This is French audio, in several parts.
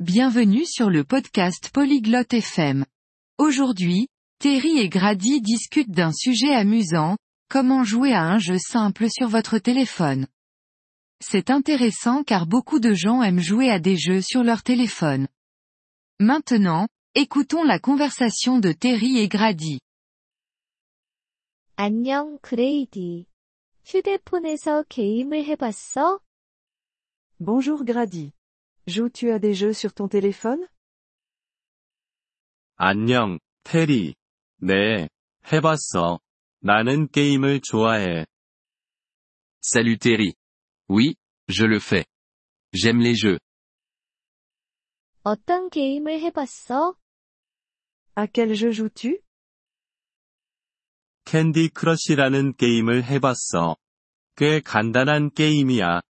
Bienvenue sur le podcast Polyglotte FM. Aujourd'hui, Terry et Grady discutent d'un sujet amusant, comment jouer à un jeu simple sur votre téléphone. C'est intéressant car beaucoup de gens aiment jouer à des jeux sur leur téléphone. Maintenant, écoutons la conversation de Terry et Grady. 안녕, 그레이디. 휴대폰에서 게임을 해봤어? Bonjour Grady. Joues-tu à des jeux sur ton téléphone 안녕, 테리. 네, 해봤어. 나는 게임을 좋아해. Salut Terry. Oui, je le fais. J'aime les jeux. 어떤 게임을 해봤어? À quel jeu joues-tu 캔디 크러쉬라는 게임을 해봤어. 꽤 간단한 게임이야.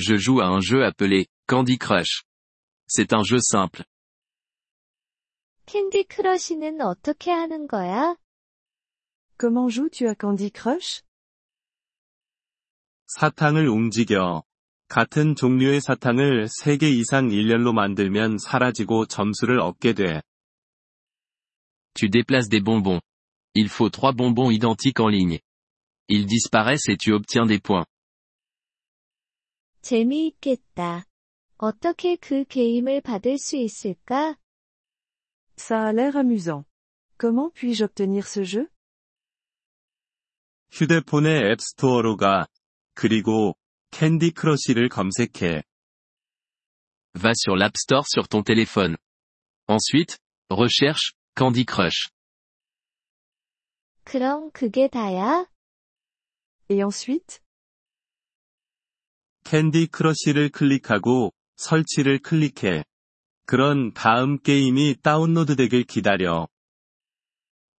Je joue à un jeu appelé Candy Crush. C'est un jeu simple. 캔디 크러쉬는 어떻게 하는 거야? Comment joues-tu à Candy Crush 사탕을 움직여. 같은 종류의 사탕을 3개 이상 일렬로 만들면 사라지고 점수를 얻게 돼. Tu déplaces des bonbons. Il faut trois bonbons identiques en ligne. Ils disparaissent et tu obtiens des points. 재미있겠다. 어떻게 그 게임을 받을 수 있을까? Ça a l'air amusant. Comment puis-je obtenir ce jeu 휴대폰의 앱스토어로 가. 그리고 캔디 크러쉬를 검색해. Va sur l'App Store sur ton téléphone. Ensuite, recherche Candy Crush. 그럼 그게 다야? Et ensuite 캔디 크러쉬를 클릭하고 설치를 클릭해. 그런 다음 게임이 다운로드되길 기다려.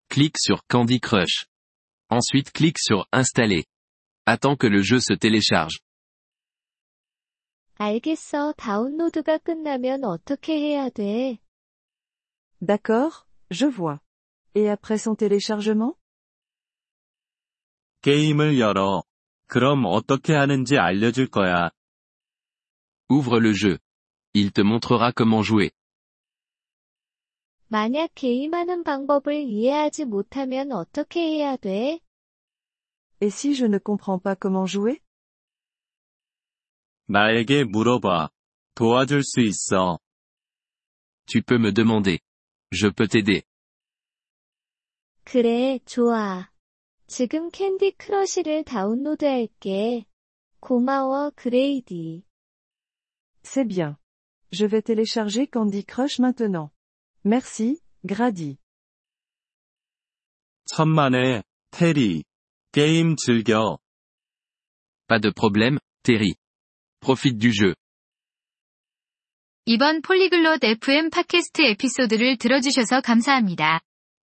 Clique sur Candy Crush. Ensuite clique sur Installer. Attends que le jeu se télécharge. 알겠어. 다운로드가 끝나면 어떻게 해야 돼? D'accord, je vois. Et après son téléchargement 게임을 열어. 그럼 어떻게 하는지 알려줄 거야. Ouvre le jeu. Il te montrera comment jouer. 만약 게임하는 방법을 이해하지 못하면 어떻게 해야 돼? Et si je ne comprends pas comment jouer 나에게 물어봐. 도와줄 수 있어. Tu peux me demander. Je peux t'aider. 그래, 좋아. 지금 캔디 크러쉬를 다운로드할게. 고마워, 그레이디. C'est bien. Je vais télécharger Candy Crush maintenant. Merci, Grady. 천만에, 테리. 게임 즐겨. Pas de problème, Terry. Profite du jeu. 이번 폴리글롯 FM 팟캐스트 에피소드를 들어주셔서 감사합니다.